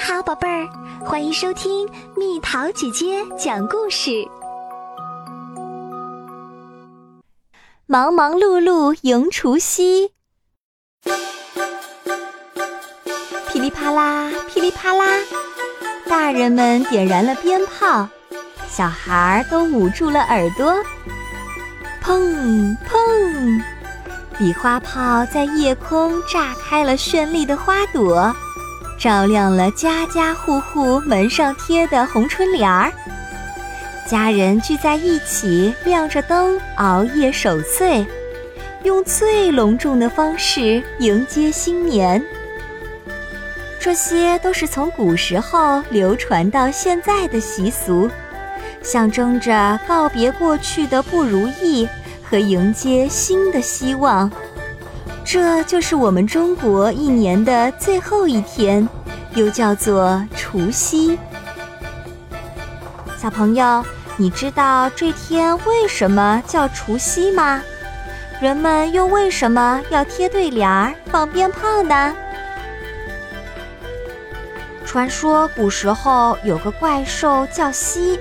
好，宝贝儿，欢迎收听蜜桃姐姐讲故事。忙忙碌碌迎除夕，噼里啪啦，噼里啪啦，大人们点燃了鞭炮，小孩儿都捂住了耳朵。砰砰，礼花炮在夜空炸开了绚丽的花朵。照亮了家家户户门上贴的红春联儿，家人聚在一起，亮着灯，熬夜守岁，用最隆重的方式迎接新年。这些都是从古时候流传到现在的习俗，象征着告别过去的不如意和迎接新的希望。这就是我们中国一年的最后一天，又叫做除夕。小朋友，你知道这天为什么叫除夕吗？人们又为什么要贴对联儿、放鞭炮呢？传说古时候有个怪兽叫夕，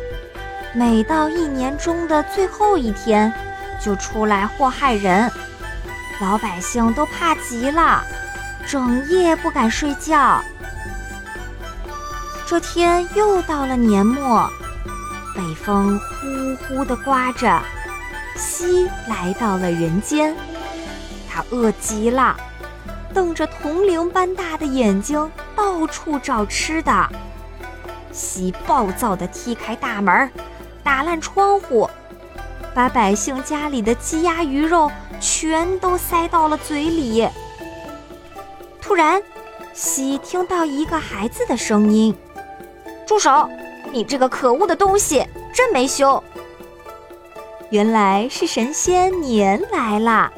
每到一年中的最后一天，就出来祸害人。老百姓都怕极了，整夜不敢睡觉。这天又到了年末，北风呼呼地刮着，西来到了人间。他饿极了，瞪着铜铃般大的眼睛，到处找吃的。西暴躁地踢开大门，打烂窗户。把百姓家里的鸡鸭鱼肉全都塞到了嘴里。突然，西听到一个孩子的声音：“住手！你这个可恶的东西，真没羞！”原来是神仙年来了。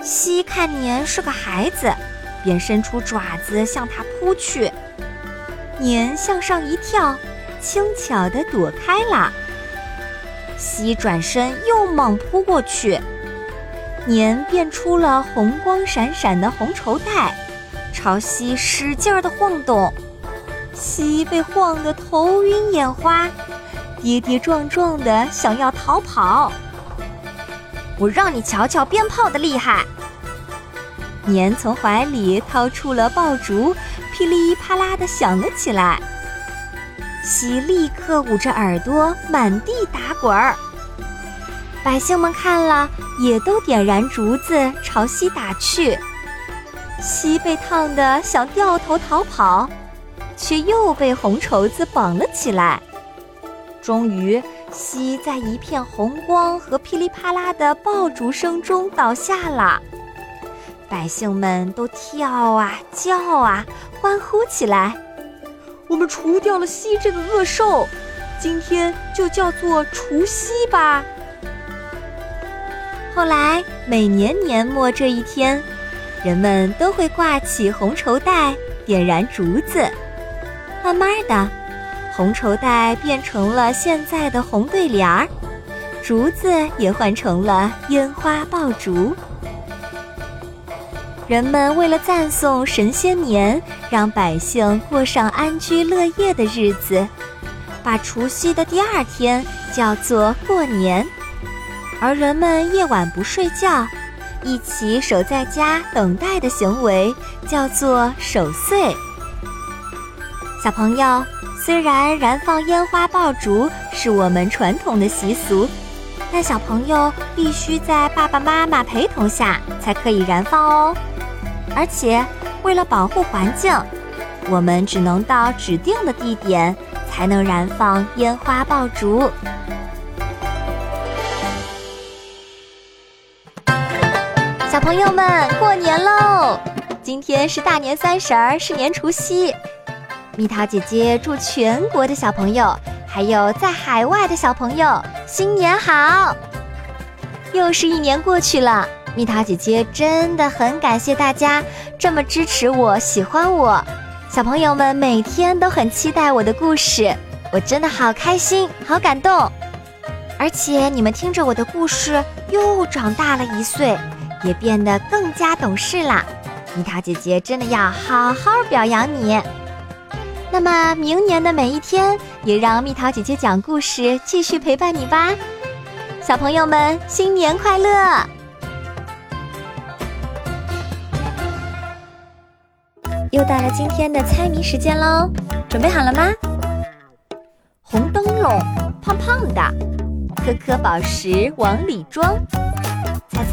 西看年是个孩子，便伸出爪子向他扑去。年向上一跳，轻巧地躲开了。西转身又猛扑过去，年变出了红光闪闪的红绸带，朝西使劲儿的晃动。西被晃得头晕眼花，跌跌撞撞的想要逃跑。我让你瞧瞧鞭炮的厉害！年从怀里掏出了爆竹，噼里啪啦的响了起来。西立刻捂着耳朵，满地打滚儿。百姓们看了，也都点燃竹子朝西打去。西被烫得想掉头逃跑，却又被红绸子绑了起来。终于，西在一片红光和噼里啪啦的爆竹声中倒下了。百姓们都跳啊叫啊，欢呼起来。我们除掉了西这个恶兽，今天就叫做除夕吧。后来每年年末这一天，人们都会挂起红绸带，点燃竹子。慢慢的，红绸带变成了现在的红对联儿，竹子也换成了烟花爆竹。人们为了赞颂神仙年，让百姓过上安居乐业的日子，把除夕的第二天叫做过年，而人们夜晚不睡觉，一起守在家等待的行为叫做守岁。小朋友，虽然燃放烟花爆竹是我们传统的习俗，但小朋友必须在爸爸妈妈陪同下才可以燃放哦。而且，为了保护环境，我们只能到指定的地点才能燃放烟花爆竹。朋友们，过年喽！今天是大年三十儿，是年除夕。蜜桃姐姐祝全国的小朋友，还有在海外的小朋友，新年好！又是一年过去了。蜜桃姐姐真的很感谢大家这么支持我、喜欢我，小朋友们每天都很期待我的故事，我真的好开心、好感动。而且你们听着我的故事又长大了一岁，也变得更加懂事啦。蜜桃姐姐真的要好好表扬你。那么明年的每一天，也让蜜桃姐姐讲故事继续陪伴你吧。小朋友们，新年快乐！又到了今天的猜谜时间喽，准备好了吗？红灯笼，胖胖的，颗颗宝石往里装，